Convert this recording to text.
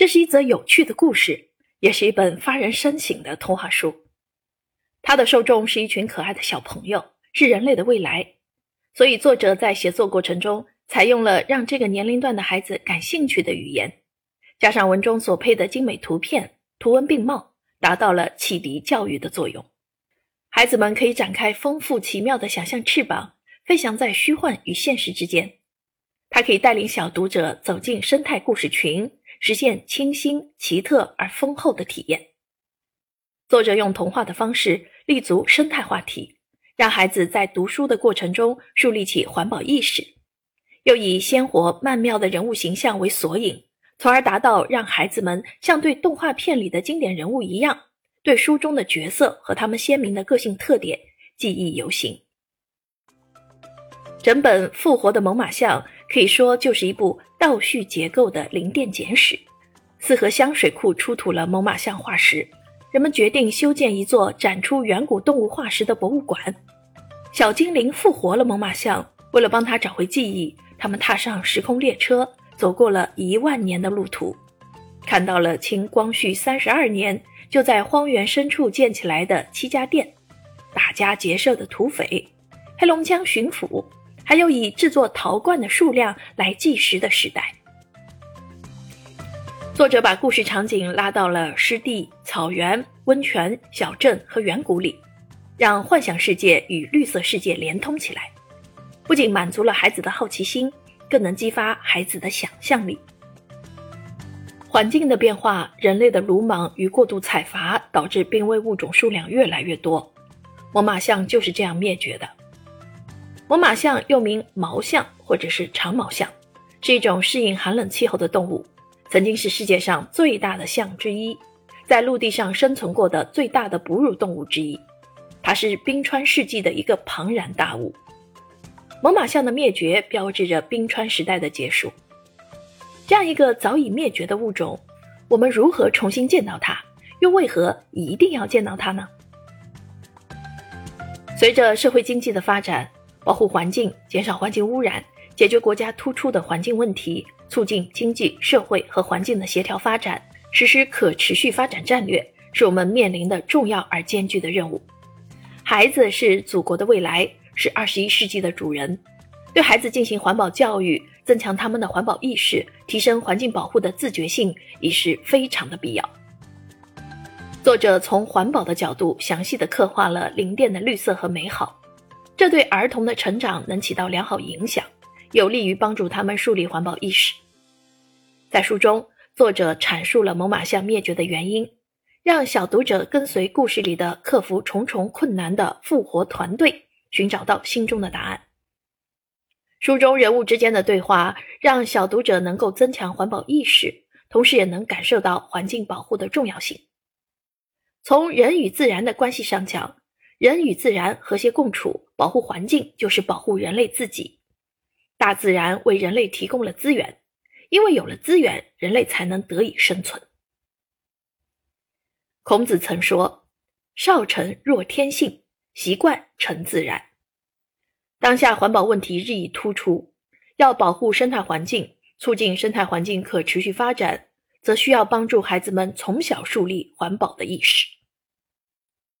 这是一则有趣的故事，也是一本发人深省的童话书。它的受众是一群可爱的小朋友，是人类的未来。所以，作者在写作过程中采用了让这个年龄段的孩子感兴趣的语言，加上文中所配的精美图片，图文并茂，达到了启迪教育的作用。孩子们可以展开丰富奇妙的想象翅膀，飞翔在虚幻与现实之间。它可以带领小读者走进生态故事群，实现清新、奇特而丰厚的体验。作者用童话的方式立足生态话题。让孩子在读书的过程中树立起环保意识，又以鲜活曼妙的人物形象为索引，从而达到让孩子们像对动画片里的经典人物一样，对书中的角色和他们鲜明的个性特点记忆犹新。整本《复活的猛犸象》可以说就是一部倒叙结构的零电简史。四河乡水库出土了猛犸象化石，人们决定修建一座展出远古动物化石的博物馆。小精灵复活了猛犸象，为了帮他找回记忆，他们踏上时空列车，走过了一万年的路途，看到了清光绪三十二年就在荒原深处建起来的七家店，打家劫舍的土匪，黑龙江巡抚，还有以制作陶罐的数量来计时的时代。作者把故事场景拉到了湿地、草原、温泉、小镇和远古里。让幻想世界与绿色世界连通起来，不仅满足了孩子的好奇心，更能激发孩子的想象力。环境的变化，人类的鲁莽与过度采伐，导致濒危物种数量越来越多。猛犸象就是这样灭绝的。猛犸象又名毛象或者是长毛象，是一种适应寒冷气候的动物，曾经是世界上最大的象之一，在陆地上生存过的最大的哺乳动物之一。它是冰川世纪的一个庞然大物，猛犸象的灭绝标志着冰川时代的结束。这样一个早已灭绝的物种，我们如何重新见到它？又为何一定要见到它呢？随着社会经济的发展，保护环境、减少环境污染、解决国家突出的环境问题、促进经济社会和环境的协调发展、实施可持续发展战略，是我们面临的重要而艰巨的任务。孩子是祖国的未来，是二十一世纪的主人。对孩子进行环保教育，增强他们的环保意识，提升环境保护的自觉性，已是非常的必要。作者从环保的角度，详细的刻画了林甸的绿色和美好，这对儿童的成长能起到良好影响，有利于帮助他们树立环保意识。在书中，作者阐述了猛犸象灭绝的原因。让小读者跟随故事里的克服重重困难的复活团队，寻找到心中的答案。书中人物之间的对话，让小读者能够增强环保意识，同时也能感受到环境保护的重要性。从人与自然的关系上讲，人与自然和谐共处，保护环境就是保护人类自己。大自然为人类提供了资源，因为有了资源，人类才能得以生存。孔子曾说：“少成若天性，习惯成自然。”当下环保问题日益突出，要保护生态环境，促进生态环境可持续发展，则需要帮助孩子们从小树立环保的意识。